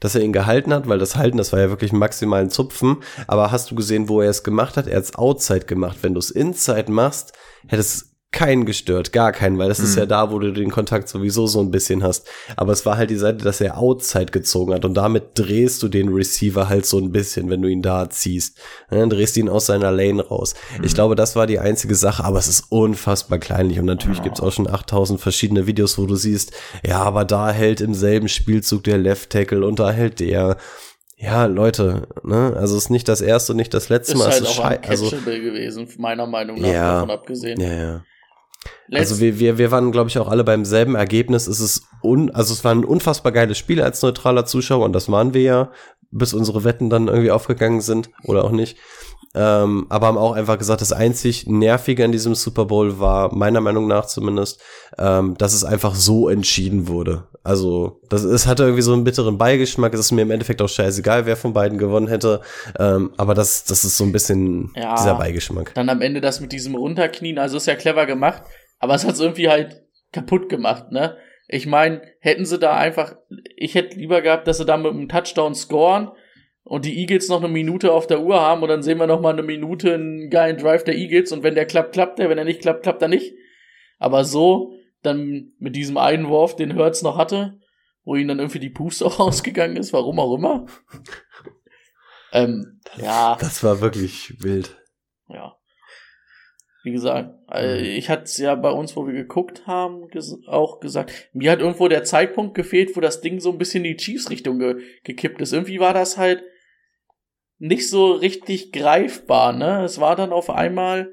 dass er ihn gehalten hat, weil das Halten, das war ja wirklich maximal ein Zupfen. Aber hast du gesehen, wo er es gemacht hat? Er hat es Outside gemacht. Wenn du es Inside machst, hätte es keinen gestört, gar keinen, weil das mhm. ist ja da, wo du den Kontakt sowieso so ein bisschen hast. Aber es war halt die Seite, dass er Outside gezogen hat und damit drehst du den Receiver halt so ein bisschen, wenn du ihn da ziehst. Dann drehst du ihn aus seiner Lane raus. Mhm. Ich glaube, das war die einzige Sache, aber es ist unfassbar kleinlich und natürlich oh. gibt's auch schon 8000 verschiedene Videos, wo du siehst, ja, aber da hält im selben Spielzug der Left Tackle und da hält der ja, Leute, ne, also es ist nicht das erste und nicht das letzte Mal. Ist halt auch also, gewesen, meiner Meinung nach, ja, davon abgesehen. Ja, ja. Letzt also wir, wir, wir waren, glaube ich, auch alle beim selben Ergebnis. Es ist un, also es war ein unfassbar geiles Spiel als neutraler Zuschauer und das waren wir ja, bis unsere Wetten dann irgendwie aufgegangen sind oder auch nicht. Ähm, aber haben auch einfach gesagt, das einzig Nervige an diesem Super Bowl war, meiner Meinung nach zumindest, ähm, dass es einfach so entschieden wurde. Also, das, es hatte irgendwie so einen bitteren Beigeschmack. Es ist mir im Endeffekt auch scheißegal, wer von beiden gewonnen hätte. Ähm, aber das, das ist so ein bisschen ja, dieser Beigeschmack. Dann am Ende das mit diesem Runterknien, also ist ja clever gemacht, aber es hat es irgendwie halt kaputt gemacht, ne? Ich meine, hätten sie da einfach, ich hätte lieber gehabt, dass sie da mit einem Touchdown scoren und die Eagles noch eine Minute auf der Uhr haben und dann sehen wir noch mal eine Minute einen geilen Drive der Eagles und wenn der klappt, klappt der, wenn er nicht klappt, klappt er nicht. Aber so, dann mit diesem Einwurf, den Hurts noch hatte, wo ihm dann irgendwie die Puste auch ausgegangen ist, warum auch immer. ähm, ja. Das war wirklich wild. Ja. Wie gesagt, äh, mhm. ich hatte es ja bei uns, wo wir geguckt haben, ges auch gesagt, mir hat irgendwo der Zeitpunkt gefehlt, wo das Ding so ein bisschen in die Chiefs-Richtung ge gekippt ist. Irgendwie war das halt nicht so richtig greifbar, ne? Es war dann auf einmal,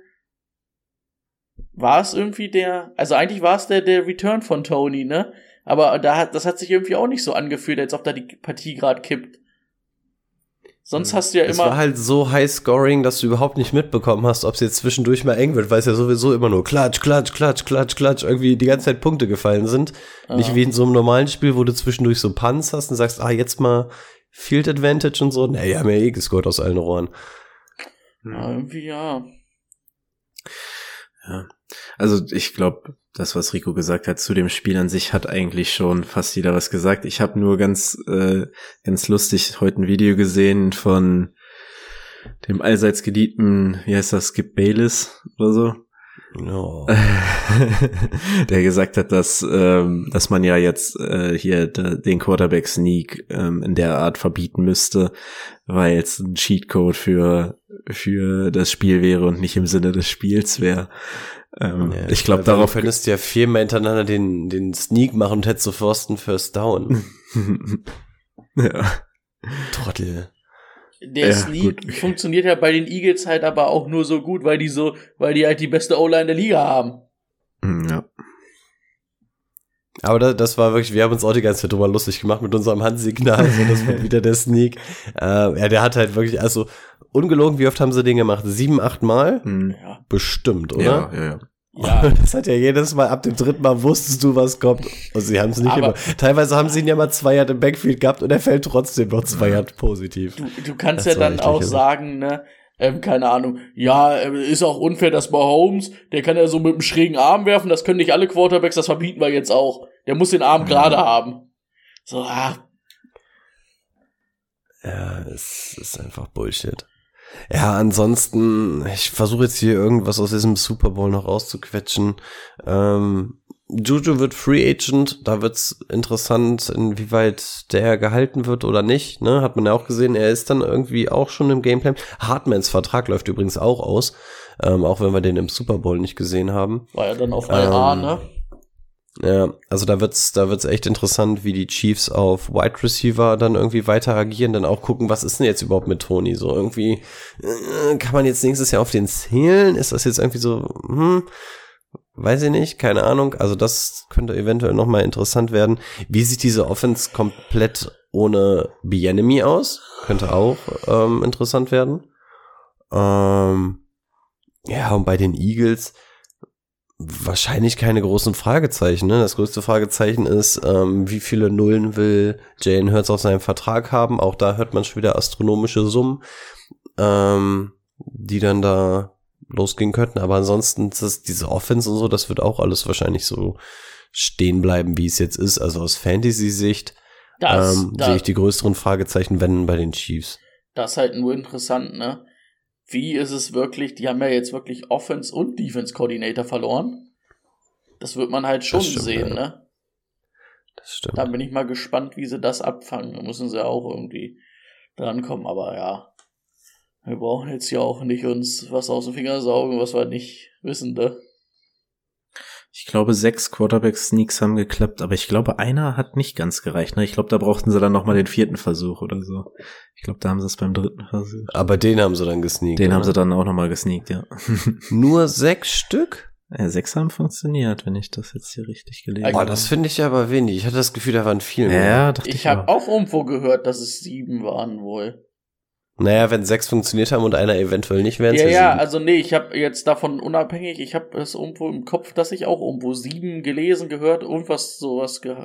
war es irgendwie der, also eigentlich war es der, der Return von Tony, ne? Aber da hat, das hat sich irgendwie auch nicht so angefühlt, als ob da die Partie gerade kippt. Sonst hast du ja immer. Es war halt so high scoring, dass du überhaupt nicht mitbekommen hast, ob es jetzt zwischendurch mal eng wird, weil es ja sowieso immer nur klatsch, klatsch, klatsch, klatsch, klatsch, irgendwie die ganze Zeit Punkte gefallen sind. Ah. Nicht wie in so einem normalen Spiel, wo du zwischendurch so Punts hast und sagst, ah, jetzt mal Field Advantage und so. Nee, die haben ja eh gescored aus allen Rohren. Ja, irgendwie ja. Ja. Also ich glaube, das, was Rico gesagt hat zu dem Spiel an sich, hat eigentlich schon fast jeder was gesagt. Ich habe nur ganz, äh, ganz lustig heute ein Video gesehen von dem allseits geliebten, wie heißt das, Skip Bayless oder so. No. der gesagt hat, dass, ähm, dass man ja jetzt äh, hier de, den Quarterback Sneak ähm, in der Art verbieten müsste, weil es ein Cheatcode für, für das Spiel wäre und nicht im Sinne des Spiels wäre. Ähm, ja, ich glaube, darauf könntest du ja viermal hintereinander den, den Sneak machen und hättest sofort einen First Down. ja. Trottel. Der ja, Sneak gut. funktioniert ja bei den Eagles halt aber auch nur so gut, weil die so, weil die halt die beste O-Line der Liga haben. Hm, ja. Aber das, das war wirklich, wir haben uns auch die ganze Zeit drüber lustig gemacht mit unserem Handsignal, so das wird wieder der Sneak. Äh, ja, der hat halt wirklich, also ungelogen, wie oft haben sie den gemacht? Sieben, acht Mal? Ja. Bestimmt, oder? Ja, ja, ja. Ja. Das hat ja jedes Mal, ab dem dritten Mal wusstest du, was kommt. Und sie haben es nicht immer. Teilweise haben sie ihn ja mal zwei Yard im Backfield gehabt und er fällt trotzdem noch zwei Yard positiv. Du, du kannst das ja dann auch sagen, ne, ähm, keine Ahnung, ja, äh, ist auch unfair, dass Mahomes, der kann ja so mit einem schrägen Arm werfen, das können nicht alle Quarterbacks, das verbieten wir jetzt auch. Der muss den Arm gerade haben. So, ah. Ja, es ist einfach Bullshit. Ja, ansonsten, ich versuche jetzt hier irgendwas aus diesem Super Bowl noch rauszuquetschen. Ähm, Juju wird Free Agent, da wird's interessant, inwieweit der gehalten wird oder nicht. Ne? Hat man ja auch gesehen, er ist dann irgendwie auch schon im Gameplan. Hartmans Vertrag läuft übrigens auch aus, ähm, auch wenn wir den im Super Bowl nicht gesehen haben. War ja dann auf LA, Ähm, ne? Ja, also da wird's, da wird's echt interessant, wie die Chiefs auf Wide Receiver dann irgendwie weiter agieren, dann auch gucken, was ist denn jetzt überhaupt mit Tony? So irgendwie, äh, kann man jetzt nächstes Jahr auf den zählen? Ist das jetzt irgendwie so, hm, weiß ich nicht, keine Ahnung. Also das könnte eventuell nochmal interessant werden. Wie sieht diese Offense komplett ohne Bienemy aus? Könnte auch ähm, interessant werden. Ähm, ja, und bei den Eagles, wahrscheinlich keine großen Fragezeichen. Ne? Das größte Fragezeichen ist, ähm, wie viele Nullen will Jalen Hurts auf seinem Vertrag haben. Auch da hört man schon wieder astronomische Summen, ähm, die dann da losgehen könnten. Aber ansonsten, das, diese Offense und so, das wird auch alles wahrscheinlich so stehen bleiben, wie es jetzt ist. Also aus Fantasy-Sicht ähm, sehe ich die größeren Fragezeichen, wenn bei den Chiefs. Das ist halt nur interessant, ne? Wie ist es wirklich, die haben ja jetzt wirklich Offense und Defense Coordinator verloren. Das wird man halt schon stimmt, sehen, ja. ne? Das stimmt. Da bin ich mal gespannt, wie sie das abfangen. Da müssen sie auch irgendwie drankommen, aber ja. Wir brauchen jetzt ja auch nicht uns was aus dem Finger saugen, was wir nicht wissen, ne? Ich glaube, sechs Quarterback-Sneaks haben geklappt, aber ich glaube, einer hat nicht ganz gereicht. Ne? Ich glaube, da brauchten sie dann nochmal den vierten Versuch oder so. Ich glaube, da haben sie es beim dritten Versuch. Aber den haben sie dann gesneakt. Den oder? haben sie dann auch nochmal gesneakt, ja. Nur sechs Stück? ja. Sechs haben funktioniert, wenn ich das jetzt hier richtig gelesen Boah, Boah, habe. das finde ich aber wenig. Ich hatte das Gefühl, da waren viel mehr. Ja, dachte ich, Ich habe auch. auch irgendwo gehört, dass es sieben waren wohl. Naja, wenn sechs funktioniert haben und einer eventuell nicht, wären es Ja, ja, sieben. also nee, ich habe jetzt davon unabhängig, ich habe es irgendwo im Kopf, dass ich auch irgendwo sieben gelesen, gehört, irgendwas sowas ge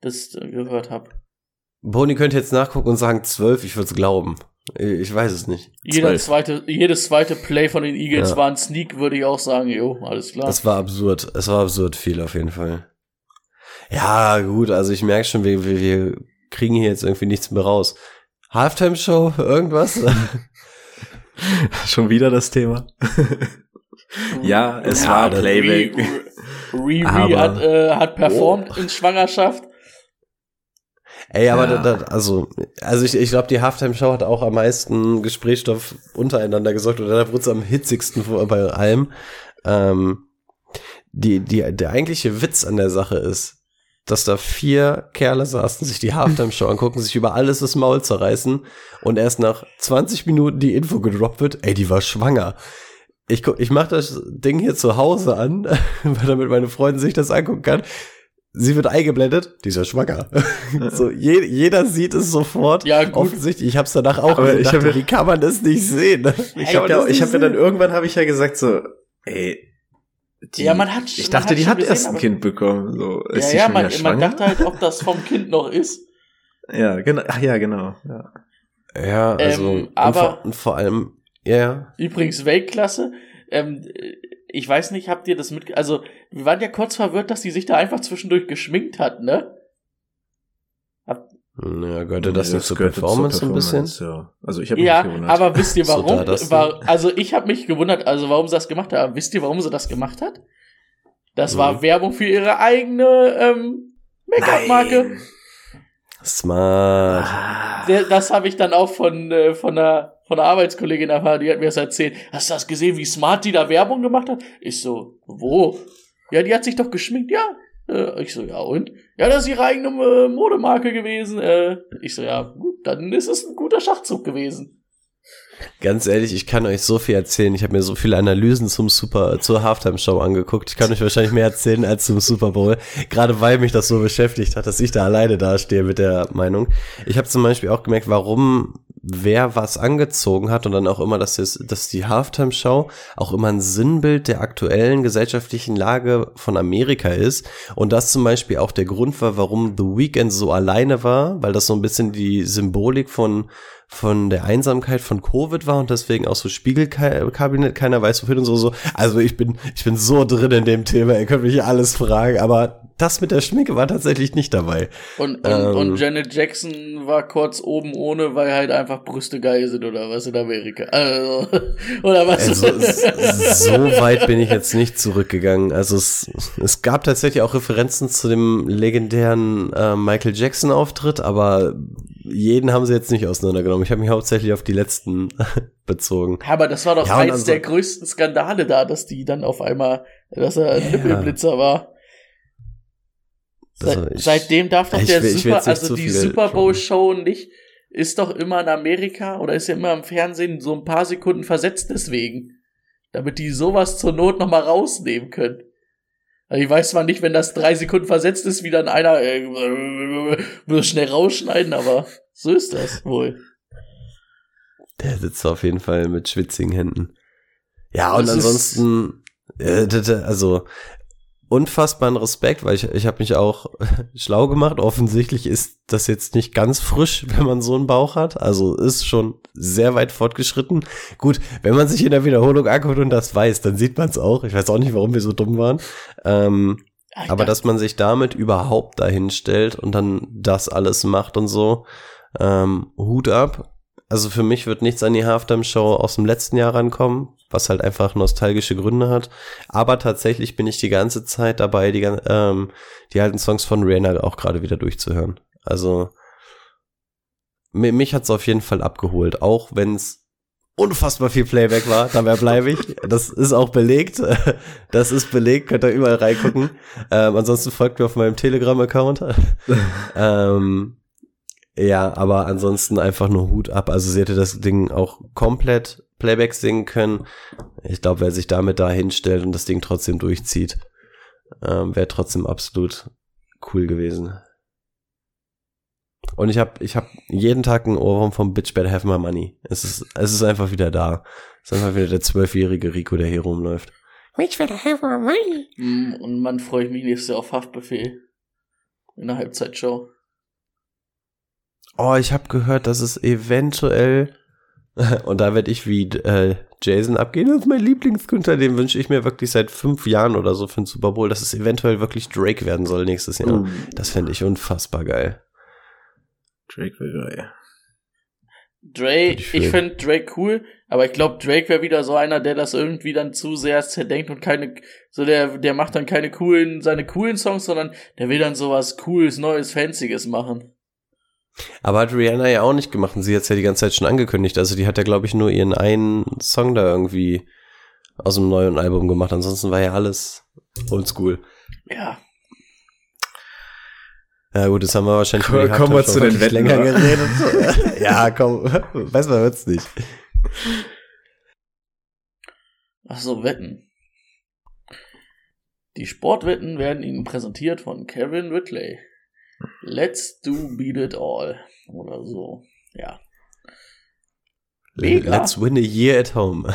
das gehört habe. Boni könnte jetzt nachgucken und sagen zwölf, ich würde es glauben. Ich weiß es nicht. Jeder zweite, jedes zweite Play von den Eagles Ja. war ein Sneak, würde ich auch sagen, jo, alles klar. Das war absurd. Es war absurd viel auf jeden Fall. Ja, gut, also ich merke schon, wir, wir, wir kriegen hier jetzt irgendwie nichts mehr raus. Halftime-Show, irgendwas? Schon wieder das Thema. ja, es Ja, war Playback. Riri hat, äh, hat performt in Schwangerschaft. Ey, aber Ja. da, da, also, also ich, ich glaube, die Halftime-Show hat auch am meisten Gesprächsstoff untereinander gesorgt oder da wurde es am hitzigsten vor- bei allem. Ähm, die, die, der eigentliche Witz an der Sache ist, dass da vier Kerle saßen, sich die Halftime-Show angucken, sich über alles das Maul zerreißen und erst nach 20 Minuten die Info gedroppt wird, ey, die war schwanger. Ich, guck- ich mache das Ding hier zu Hause an, weil damit meine Freundin sich das angucken kann. Sie wird eingeblendet, die ist ja schwanger. so, je, jeder sieht es sofort. Ja, gut. Offensichtlich, ich hab's danach auch Aber gesehen, ich hab- wie kann man das nicht sehen? Ich habe ja, hab ja dann irgendwann habe ich ja gesagt so, ey, die, Ja, man hat- ich man dachte, hat die hat gesehen, erst ein Kind bekommen. So, ist Ja, sie ja, schon man, man dachte halt, ob das vom Kind noch ist. Ja, genau. Ach ja, genau. Ja. Ja, also, Ähm, und, aber- vor, und vor allem, ja, Übrigens Weltklasse. Ähm, ich weiß nicht, habt ihr das mit... Also, wir waren ja kurz verwirrt, dass die sich da einfach zwischendurch geschminkt hat, ne? Ja, gehörte das nicht zur gehörte Performance, ein bisschen? Ja. Also ich habe Ja, mich gewundert. aber wisst ihr So, warum? da das- war, also ich habe mich gewundert, also warum sie das gemacht hat. Aber wisst ihr, warum sie das gemacht hat? Das war Mhm. Werbung für ihre eigene ähm, Make-up-Marke. Smart. Ah. Das habe ich dann auch von, äh, von, einer, von einer Arbeitskollegin erfahren, die hat mir das erzählt. Hast du das gesehen, wie smart die da Werbung gemacht hat? Ich so, wo? Ja, die hat sich doch geschminkt, ja. Äh, ich so, ja, und? Ja, das ist ihre eigene äh, Modemarke gewesen. Äh, ich so, ja, gut, dann ist es ein guter Schachzug gewesen. Ganz ehrlich, ich kann euch so viel erzählen. Ich habe mir so viele Analysen zum Super, zur Halftime-Show angeguckt. Ich kann euch wahrscheinlich mehr erzählen als zum Super Bowl. Gerade weil mich das so beschäftigt hat, dass ich da alleine dastehe mit der Meinung. Ich habe zum Beispiel auch gemerkt, warum wer was angezogen hat und dann auch immer, dass, das, dass die Halftime-Show auch immer ein Sinnbild der aktuellen gesellschaftlichen Lage von Amerika ist. Und das zum Beispiel auch der Grund war, warum The Weeknd so alleine war, weil das so ein bisschen die Symbolik von von der Einsamkeit von Covid war und deswegen auch so Spiegelkabinett, keiner weiß wofür und so, so. Also ich bin, ich bin so drin in dem Thema, ihr könnt mich alles fragen, aber das mit der Schminke war tatsächlich nicht dabei. Und, und, ähm, und Janet Jackson war kurz oben ohne, weil halt einfach Brüste geil sind oder was in Amerika. Also, oder was? Also, so weit bin ich jetzt nicht zurückgegangen. Also es, es gab tatsächlich auch Referenzen zu dem legendären äh, Michael Jackson Auftritt, aber jeden haben sie jetzt nicht auseinandergenommen. Ich habe mich hauptsächlich auf die letzten bezogen. Aber das war doch ja, eins also, der größten Skandale da, dass die dann auf einmal, dass er ein ja. Nippelblitzer war. Seit, ich, seitdem darf doch der will, Super, also die Super Bowl Show nicht, ist doch immer in Amerika oder ist ja immer im Fernsehen so ein paar Sekunden versetzt deswegen. Damit die sowas zur Not nochmal rausnehmen können. Also ich weiß zwar nicht, wenn das drei Sekunden versetzt ist, wie dann einer äh, muss schnell rausschneiden, aber so ist das wohl. Der sitzt auf jeden Fall mit schwitzigen Händen. Ja, und das ansonsten, äh, also unfassbaren Respekt, weil ich, ich habe mich auch schlau gemacht. Offensichtlich ist das jetzt nicht ganz frisch, wenn man so einen Bauch hat. Also ist schon sehr weit fortgeschritten. Gut, wenn man sich in der Wiederholung anguckt und das weiß, dann sieht man es auch. Ich weiß auch nicht, warum wir so dumm waren. Ähm, aber dass man sich damit überhaupt dahin stellt und dann das alles macht und so, ähm, Hut ab. Also für mich wird nichts an die Halftime-Show aus dem letzten Jahr rankommen was halt einfach nostalgische Gründe hat. Aber tatsächlich bin ich die ganze Zeit dabei, die, ähm, die alten Songs von Rihanna auch gerade wieder durchzuhören. Also mich hat's auf jeden Fall abgeholt, auch wenn's unfassbar viel Playback war, dabei bleibe ich. Das ist auch belegt. Das ist belegt, könnt ihr überall reingucken. Ähm, ansonsten folgt mir auf meinem Telegram-Account. ähm, ja, aber ansonsten einfach nur Hut ab. Also sie hätte das Ding auch komplett Playback singen können. Ich glaube, wer sich damit da hinstellt und das Ding trotzdem durchzieht, ähm, wäre trotzdem absolut cool gewesen. Und ich habe ich hab jeden Tag einen Ohrwurm vom Bitch Better Have My Money. Es ist, es ist einfach wieder da. Es ist einfach wieder der zwölfjährige Rico, der hier rumläuft. Bitch Better Have My Money. Mm, und man freue ich mich nächstes Jahr auf Haftbefehl. In der Halbzeitshow. Oh, ich habe gehört, dass es eventuell und da werde ich wie äh, Jason abgehen. Das ist mein Lieblingskünstler, den wünsche ich mir wirklich seit fünf Jahren oder so für den Super Bowl, dass es eventuell wirklich Drake werden soll nächstes Jahr. Uh. Das fände ich unfassbar geil. Drake wäre geil. Drake, ich, ich finde Drake cool, aber ich glaube, Drake wäre wieder so einer, der das irgendwie dann zu sehr zerdenkt und keine, so der, der macht dann keine coolen, seine coolen Songs, sondern der will dann sowas cooles, neues, fancyes machen. Aber hat Rihanna ja auch nicht gemacht und sie hat es ja die ganze Zeit schon angekündigt. Also die hat ja, glaube ich, nur ihren einen Song da irgendwie aus dem neuen Album gemacht. Ansonsten war ja alles oldschool. Ja. Ja gut, das haben wir wahrscheinlich Komm, kommen wir zu den Wetten länger geredet. ja, komm, weiß man wird's nicht. Ach so, Wetten. Die Sportwetten werden Ihnen präsentiert von Kevin Whitley. Let's do beat it all. Oder so. Ja. Mega. Let's win a year at home.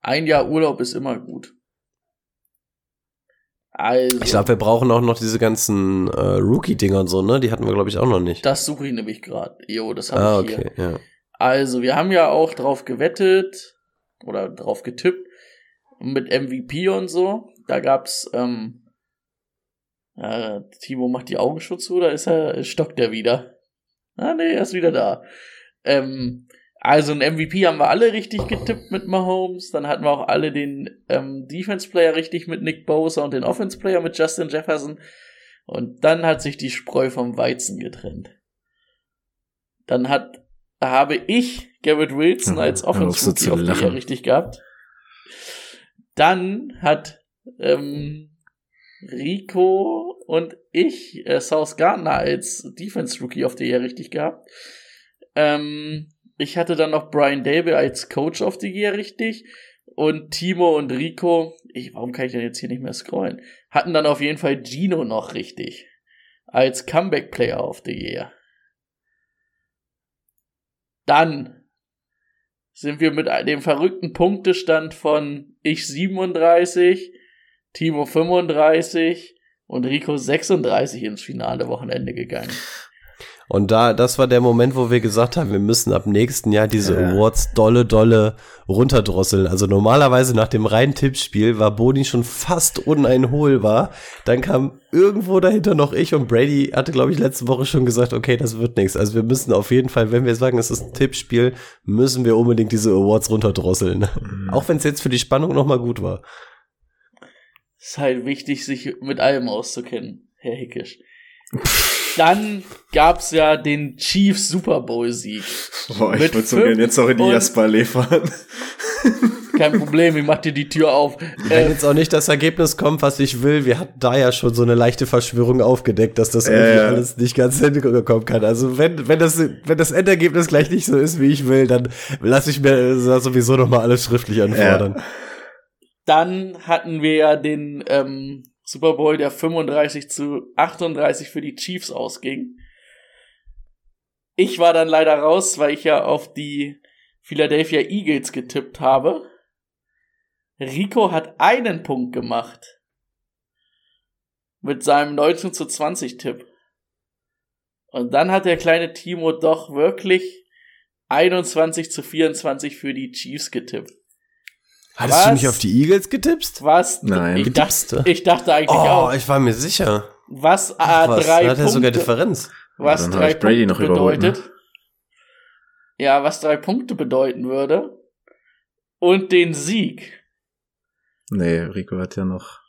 Ein Jahr Urlaub ist immer gut. Also. Ich glaube, wir brauchen auch noch diese ganzen äh, Rookie-Dinger und so, ne? Die hatten wir, glaube ich, auch noch nicht. Das suche ich nämlich gerade. Jo, das habe ah, ich okay, hier. Ja. Also, wir haben ja auch drauf gewettet oder drauf getippt mit MVP und so. Da gab's ähm, äh, Timo macht die Augen schon zu, oder ist er, stockt er wieder? Ah, nee, er ist wieder da. Ähm, also ein MVP haben wir alle richtig getippt mit Mahomes. Dann hatten wir auch alle den ähm, Defense-Player richtig mit Nick Bosa und den Offense-Player mit Justin Jefferson. Und dann hat sich die Spreu vom Weizen getrennt. Dann hat, habe ich Garrett Wilson als auf die richtig gehabt. Dann hat ähm, Rico und ich äh, South Gardner als Defense Rookie of the Year richtig gehabt. Ähm, ich hatte dann noch Brian Dable als Coach of the Year richtig. Und Timo und Rico, ich, warum kann ich denn jetzt hier nicht mehr scrollen? Hatten dann auf jeden Fall Gino noch richtig. Als Comeback Player of the Year. Dann sind wir mit dem verrückten Punktestand von ich 37, Timo 35 und Rico 36 ins finale Wochenende gegangen. Und da, das war der Moment, wo wir gesagt haben, wir müssen ab nächsten Jahr diese Ja. Awards dolle, dolle runterdrosseln. Also normalerweise nach dem reinen Tippspiel war Boni schon fast uneinholbar. Dann kam irgendwo dahinter noch ich und Brady hatte, glaube ich, letzte Woche schon gesagt, okay, das wird nichts. Also wir müssen auf jeden Fall, wenn wir sagen, es ist ein Tippspiel, müssen wir unbedingt diese Awards runterdrosseln. Auch wenn es jetzt für die Spannung nochmal gut war. Ist halt wichtig, sich mit allem auszukennen, Herr Hickisch. Dann gab's ja den Chiefs Super Bowl Sieg. Boah, ich Mit würde so fünf gerne jetzt auch in die Jasperallee fahren. Kein Problem, ich mach dir die Tür auf. Wenn Äh, jetzt auch nicht das Ergebnis kommt, was ich will, wir hatten da ja schon so eine leichte Verschwörung aufgedeckt, dass das Ja, irgendwie ja. alles nicht ganz hinkommen kann. Also wenn, wenn das, wenn das Endergebnis gleich nicht so ist, wie ich will, dann lasse ich mir sowieso noch mal alles schriftlich anfordern. Dann hatten wir ja den ähm, Super Bowl, der 35 zu 38 für die Chiefs ausging. Ich war dann leider raus, weil ich ja auf die Philadelphia Eagles getippt habe. Rico hat einen Punkt gemacht. Mit seinem 19 zu 20 Tipp. Und dann hat der kleine Timo doch wirklich 21 zu 24 für die Chiefs getippt. Hattest Was? du nicht auf die Eagles getipst? Was? Nein. Ich, Getippst dachte, du? ich dachte eigentlich Oh, auch. ich war mir sicher. Was Ach, A3 was, da hat er Punkte, sogar Differenz. was Ja, drei Brady Punkte noch ne? bedeutet. Ja, was drei Punkte bedeuten würde. Und den Sieg. Nee, Rico hat ja noch.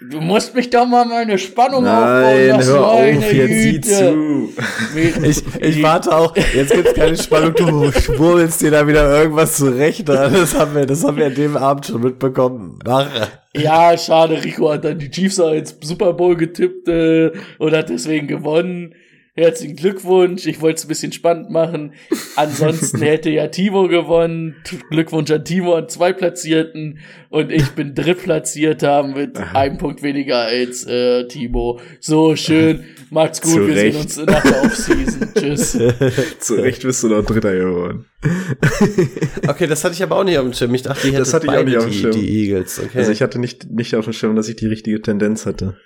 Du musst mich doch mal meine Spannung Nein, aufbauen. das hör auf, jetzt sieh zu. Ich, ich warte auch, jetzt gibt's keine Spannung, du schwurbelst dir da wieder irgendwas zurecht. Das haben wir, das haben wir an dem Abend schon mitbekommen. Mache. Ja, schade, Rico hat dann die Chiefs auch ins Super Bowl getippt äh, und hat deswegen gewonnen. Herzlichen Glückwunsch. Ich wollte es ein bisschen spannend machen. Ansonsten hätte ja Timo gewonnen. Glückwunsch an Timo an zwei Platzierten. Und ich bin Drittplatzierter mit einem Punkt weniger als äh, Timo. So schön. Macht's gut. Zu Wir Recht. sehen uns nach der Offseason. Tschüss. Zu Recht bist du noch Dritter geworden. Okay, das hatte ich aber auch nicht auf dem Schirm. Ich dachte, die hätten Das hatte ich auch nicht auf dem die, Schirm. die Eagles. Okay. Also ich hatte nicht, nicht auf dem Schirm, dass ich die richtige Tendenz hatte.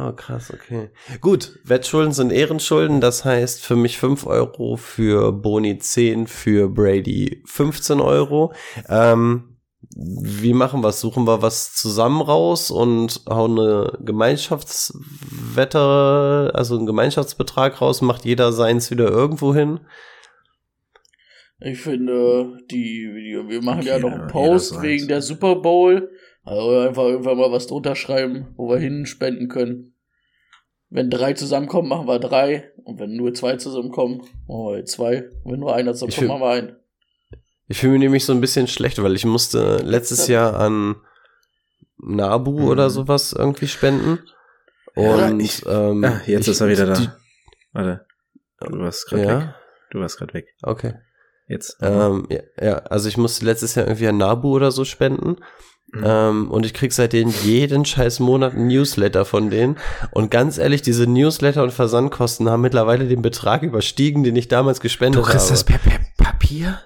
Oh, krass, okay. Gut, Wettschulden sind Ehrenschulden, das heißt für mich 5 Euro, für Boni 10, für Brady 15 Euro. Ähm, wie machen wir Suchen wir was zusammen raus und hauen eine Gemeinschaftswette, also einen Gemeinschaftsbetrag raus, macht jeder seins wieder irgendwo hin? Ich finde, die, wir machen Okay, ja noch einen Post wegen der Super Bowl. Also einfach irgendwann mal was drunter schreiben, wo wir hinspenden können. Wenn drei zusammenkommen, machen wir drei. Und wenn nur zwei zusammenkommen, machen wir zwei. Und wenn nur einer zusammenkommt, machen wir einen. Ich fühle mich nämlich so ein bisschen schlecht, weil ich musste letztes Jahr an Nabu Mhm. oder sowas irgendwie spenden. Ja, Und ich- ähm, Ah, jetzt ich- ist er wieder da. die- Warte. Du warst gerade weg. Ja, Du warst gerade weg. okay. Jetzt. Ähm, ja, ja, also ich musste letztes Jahr irgendwie an Nabu oder so spenden. Mhm. Ähm, und ich krieg seitdem jeden scheiß Monat ein Newsletter von denen. Und ganz ehrlich, diese Newsletter und Versandkosten haben mittlerweile den Betrag überstiegen, den ich damals gespendet habe. per, per Papier?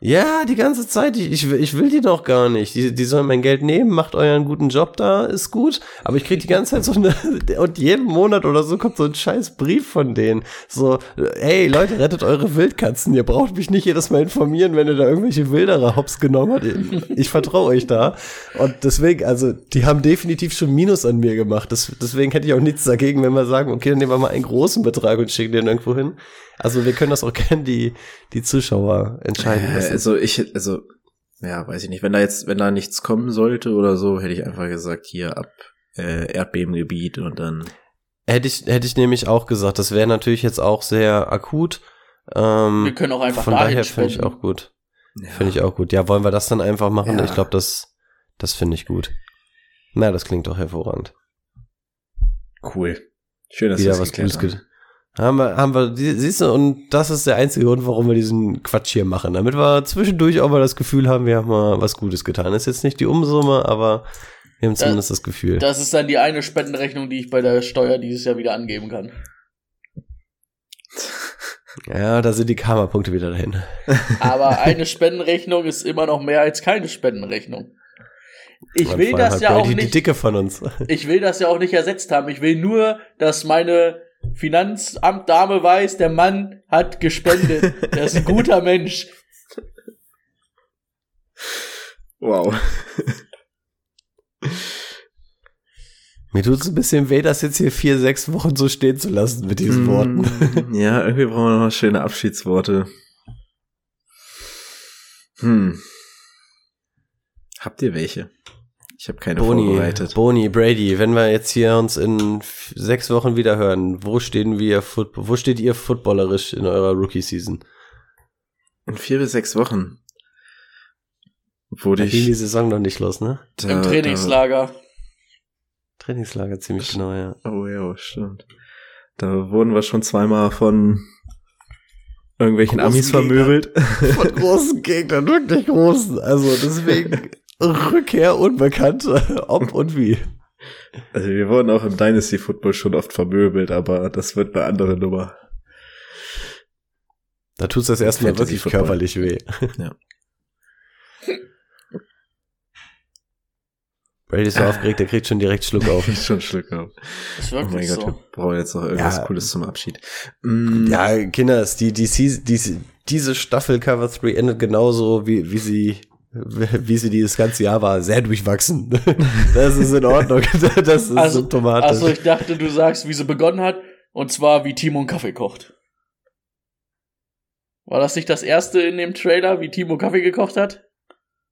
Ja, die ganze Zeit. Ich, ich, will- ich will die doch gar nicht. Die, die sollen mein Geld nehmen, macht euren guten Job da, ist gut. Aber ich krieg die ganze Zeit so eine, und jeden Monat oder so kommt so ein scheiß Brief von denen. So, hey Leute, rettet eure Wildkatzen. Ihr braucht mich nicht jedes Mal informieren, wenn ihr da irgendwelche Wilderer hops genommen habt. Ich, ich vertraue euch da. Und deswegen, also, die haben definitiv schon Minus an mir gemacht. Das, deswegen hätte ich auch nichts dagegen, wenn wir sagen, okay, dann nehmen wir mal einen großen Betrag und schicken den irgendwo hin. Also, wir können das auch gerne die, die Zuschauer entscheiden Äh, lassen. Also ich, also, ja, weiß ich nicht. Wenn da jetzt, wenn da nichts kommen sollte oder so, hätte ich einfach gesagt, hier ab äh, Erdbebengebiet und dann. Hätte ich, hätte ich nämlich auch gesagt, das wäre natürlich jetzt auch sehr akut. Ähm, Wir können auch einfach von dahin daher finde ich auch gut. Ja. Finde ich auch gut. Ja, wollen wir das dann einfach machen? Ja. Ich glaube, das, das finde ich gut. Na, das klingt doch hervorragend. Cool. Schön, dass Wieder wir was geklärt Gutes. Haben wir, haben wir, sie- siehst du, und das ist der einzige Grund, warum wir diesen Quatsch hier machen. Damit wir zwischendurch auch mal das Gefühl haben, wir haben mal was Gutes getan. ist jetzt nicht die Umsumme, aber wir haben zumindest das Gefühl. Das ist dann die eine Spendenrechnung, die ich bei der Steuer dieses Jahr wieder angeben kann. ja, da sind die Karma-Punkte wieder dahin. Aber eine Spendenrechnung ist immer noch mehr als keine Spendenrechnung. Ich Und will das hat ja auch Brady die nicht. Dicke von uns. Ich will das ja auch nicht ersetzt haben. Ich will nur, dass meine Finanzamt Dame weiß, der Mann hat gespendet. Der ist ein guter Mensch. Wow. Mir tut es ein bisschen weh, das jetzt hier vier, sechs Wochen so stehen zu lassen mit diesen Worten. Mm, Ja, irgendwie brauchen wir noch mal schöne Abschiedsworte. Hm. Habt ihr welche? Ich habe keine Boni, vorbereitet. Boni, Brady, wenn wir jetzt hier uns in sechs Wochen wieder hören, wo stehen wir, wo steht ihr footballerisch in eurer Rookie-Season? In vier bis sechs Wochen wurde Da ging die ich Saison noch nicht los, ne? da, Im Trainingslager. Trainingslager ziemlich genau, ja. Da, oh ja, stimmt. Da wurden wir schon zweimal von irgendwelchen Großen Amis Gegnern. vermöbelt. Von großen Gegnern, wirklich großen. Also deswegen Rückkehr unbekannt, ob und wie. Also wir wurden auch im Dynasty Football schon oft vermöbelt, aber das wird eine andere Nummer. Da tut's das erstmal Fantasy wirklich Football. körperlich weh. Ja. Brady ist so aufgeregt, der kriegt schon direkt Schluck auf. Ich schon Schluck auf. Ist Oh mein Gott, wir so. brauchen jetzt noch irgendwas Ja. Cooles zum Abschied. Mm, Ja, Kinders, die, die, die, diese Staffel Cover 3 endet genauso, wie, wie sie wie sie dieses ganze Jahr war, sehr durchwachsen. Das ist in Ordnung. Das ist Also, symptomatisch. also ich dachte, du sagst, wie sie begonnen hat, und zwar wie Timo einen Kaffee kocht. War das nicht das erste in dem Trailer, wie Timo Kaffee gekocht hat?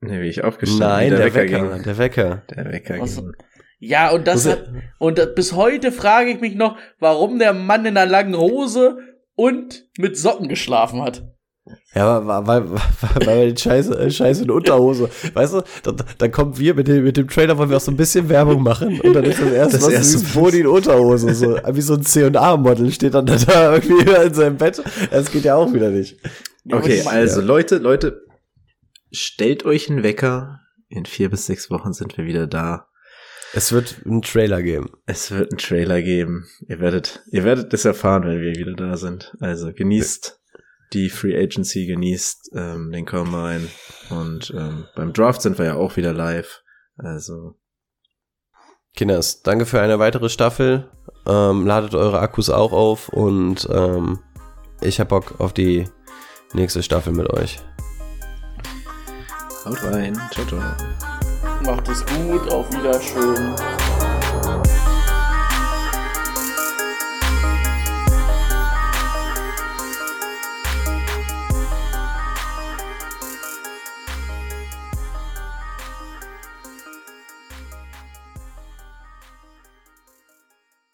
Nee, wie ich aufgestanden Nein, wie der, Wecker, ging. der Wecker. Der Wecker ging. Ja, und das Muss hat, und das, bis heute frage ich mich noch, warum der Mann in einer langen Hose und mit Socken geschlafen hat. Ja, weil, weil, weil, den Scheiße, äh, Scheiße in Unterhose. Weißt du, dann, dann kommen wir mit dem, mit dem Trailer, wollen wir auch so ein bisschen Werbung machen und dann ist das erste, Das was erste, ist Boni in Unterhose. So, wie so ein C&A-Model steht dann da irgendwie in seinem Bett. Das geht ja auch wieder nicht. Okay, Ja. also Leute, Leute, stellt euch einen Wecker. In vier bis sechs Wochen sind wir wieder da. Es wird einen Trailer geben. Es wird einen Trailer geben. Ihr werdet, ihr werdet es erfahren, wenn wir wieder da sind. Also genießt die Free Agency, genießt ähm, den Combine und ähm, beim Draft sind wir ja auch wieder live. Also Kinders, danke für eine weitere Staffel. Ähm, ladet eure Akkus auch auf und ähm, ich hab Bock auf die nächste Staffel mit euch. haut rein, ciao ciao. Macht es gut, auf Wiederschön.